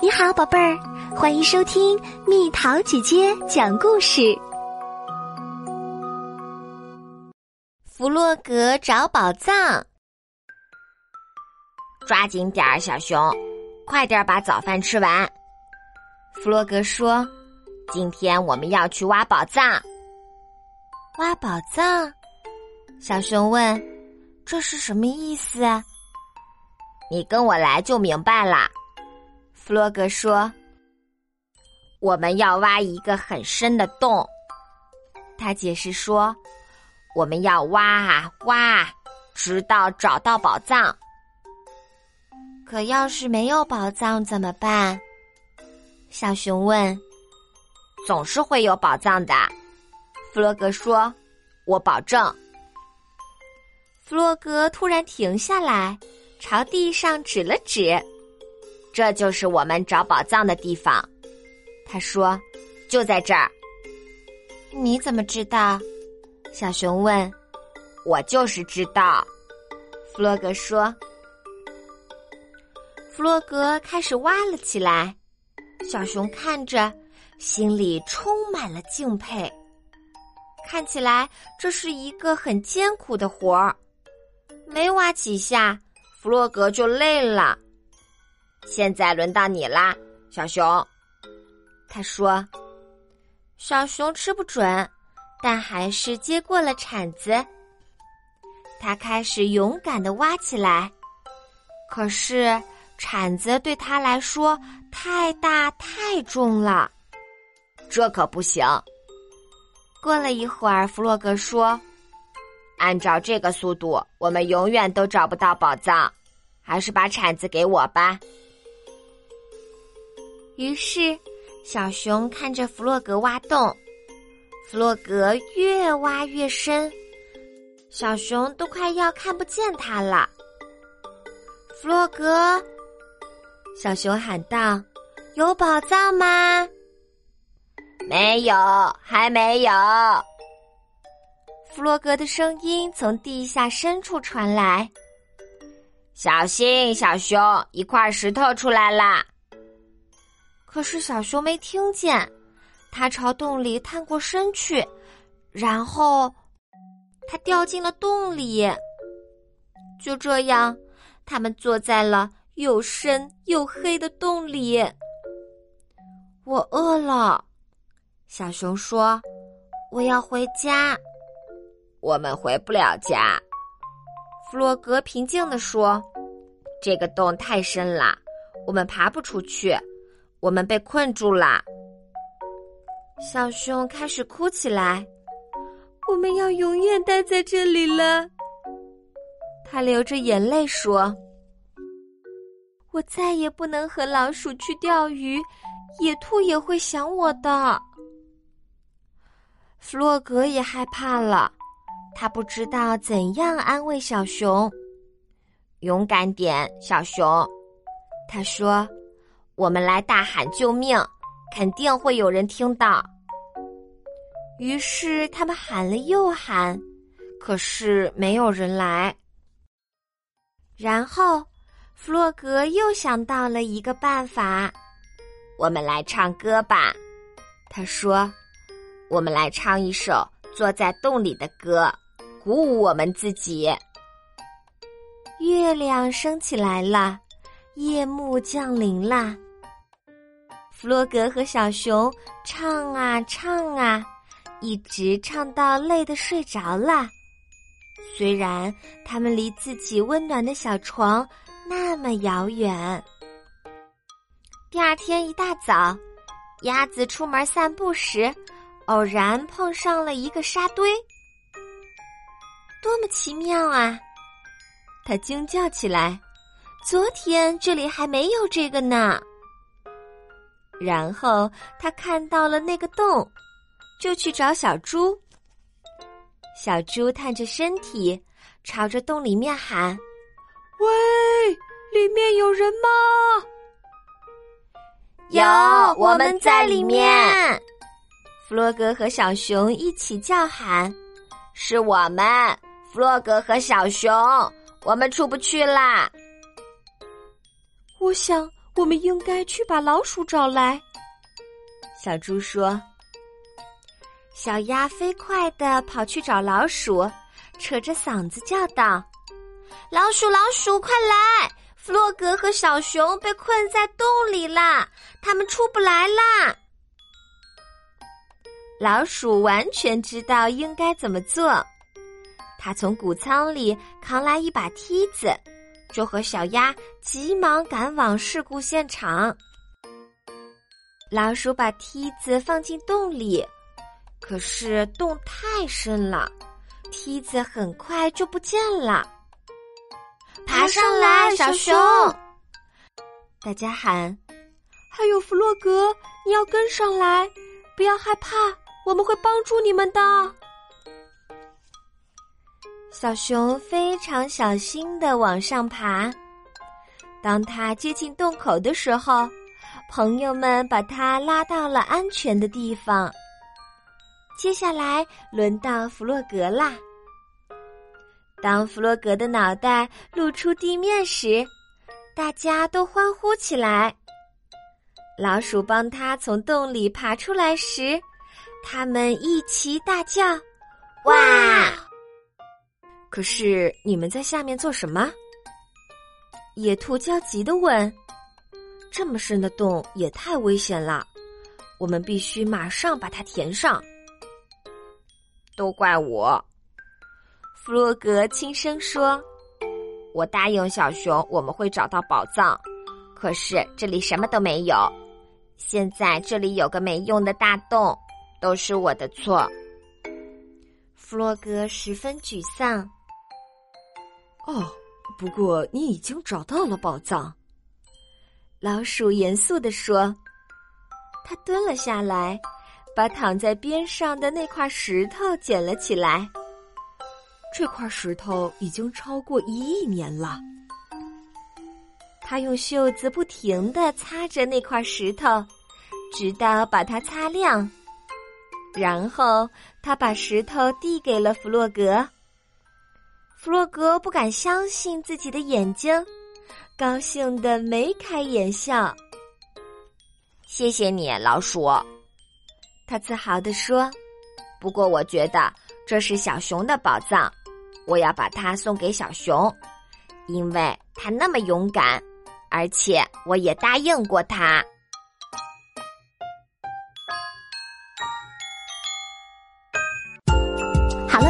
你好，宝贝儿，欢迎收听蜜桃姐姐讲故事。弗洛格找宝藏，抓紧点儿，小熊，快点把早饭吃完。弗洛格说：“今天我们要去挖宝藏。”挖宝藏？小熊问：“这是什么意思？”你跟我来就明白了。弗洛格说：“我们要挖一个很深的洞。”他解释说：“我们要挖啊挖，直到找到宝藏。可要是没有宝藏怎么办？”小熊问。“总是会有宝藏的。”弗洛格说，“我保证。”弗洛格突然停下来，朝地上指了指。这就是我们找宝藏的地方，他说：“就在这儿。”你怎么知道？小熊问。“我就是知道。”弗洛格说。弗洛格开始挖了起来，小熊看着，心里充满了敬佩。看起来这是一个很艰苦的活儿，没挖几下，弗洛格就累了。现在轮到你啦，小熊。他说：“小熊吃不准，但还是接过了铲子。他开始勇敢的挖起来，可是铲子对他来说太大太重了，这可不行。”过了一会儿，弗洛格说：“按照这个速度，我们永远都找不到宝藏，还是把铲子给我吧。”于是，小熊看着弗洛格挖洞，弗洛格越挖越深，小熊都快要看不见他了。弗洛格，小熊喊道：“有宝藏吗？”“没有，还没有。”弗洛格的声音从地下深处传来：“小心，小熊，一块石头出来啦！”可是小熊没听见，它朝洞里探过身去，然后它掉进了洞里。就这样，他们坐在了又深又黑的洞里。我饿了，小熊说：“我要回家。”我们回不了家，弗洛格平静地说：“这个洞太深了，我们爬不出去。”我们被困住了，小熊开始哭起来。我们要永远待在这里了。他流着眼泪说：“我再也不能和老鼠去钓鱼，野兔也会想我的。”弗洛格也害怕了，他不知道怎样安慰小熊。勇敢点，小熊，他说。我们来大喊救命，肯定会有人听到。于是他们喊了又喊，可是没有人来。然后弗洛格又想到了一个办法，我们来唱歌吧。他说：“我们来唱一首坐在洞里的歌，鼓舞我们自己。”月亮升起来了，夜幕降临了。弗洛格和小熊唱啊唱啊，一直唱到累得睡着了。虽然他们离自己温暖的小床那么遥远。第二天一大早，鸭子出门散步时，偶然碰上了一个沙堆。多么奇妙啊！他惊叫起来：“昨天这里还没有这个呢。”然后他看到了那个洞，就去找小猪。小猪探着身体，朝着洞里面喊：“喂，里面有人吗？”“有，我们在里面。”弗洛格和小熊一起叫喊：“是我们，弗洛格和小熊，我们出不去啦！”我想。我们应该去把老鼠找来。小猪说。小鸭飞快地跑去找老鼠，扯着嗓子叫道：“老鼠，老鼠，快来！弗洛格和小熊被困在洞里啦，他们出不来啦！”老鼠完全知道应该怎么做，他从谷仓里扛来一把梯子，就和小鸭急忙赶往事故现场。老鼠把梯子放进洞里。可是洞太深了，梯子很快就不见了。爬上来，小熊！大家喊：“还有弗洛格，你要跟上来，不要害怕，我们会帮助你们的。”小熊非常小心的往上爬。当他接近洞口的时候，朋友们把他拉到了安全的地方。接下来轮到弗洛格啦。当弗洛格的脑袋露出地面时，大家都欢呼起来。老鼠帮他从洞里爬出来时，他们一齐大叫：“哇！”可是你们在下面做什么？野兔焦急的问：“这么深的洞也太危险了，我们必须马上把它填上。”都怪我，弗洛格轻声说：“我答应小熊我们会找到宝藏，可是这里什么都没有。现在这里有个没用的大洞，都是我的错。”弗洛格十分沮丧。哦，不过你已经找到了宝藏，老鼠严肃地说。他蹲了下来。把躺在边上的那块石头捡了起来。这块石头已经超过一亿年了。他用袖子不停的擦着那块石头，直到把它擦亮。然后他把石头递给了弗洛格。弗洛格不敢相信自己的眼睛，高兴的眉开眼笑。谢谢你，老鼠。他自豪地说：“不过我觉得这是小熊的宝藏，我要把它送给小熊，因为它那么勇敢，而且我也答应过他。”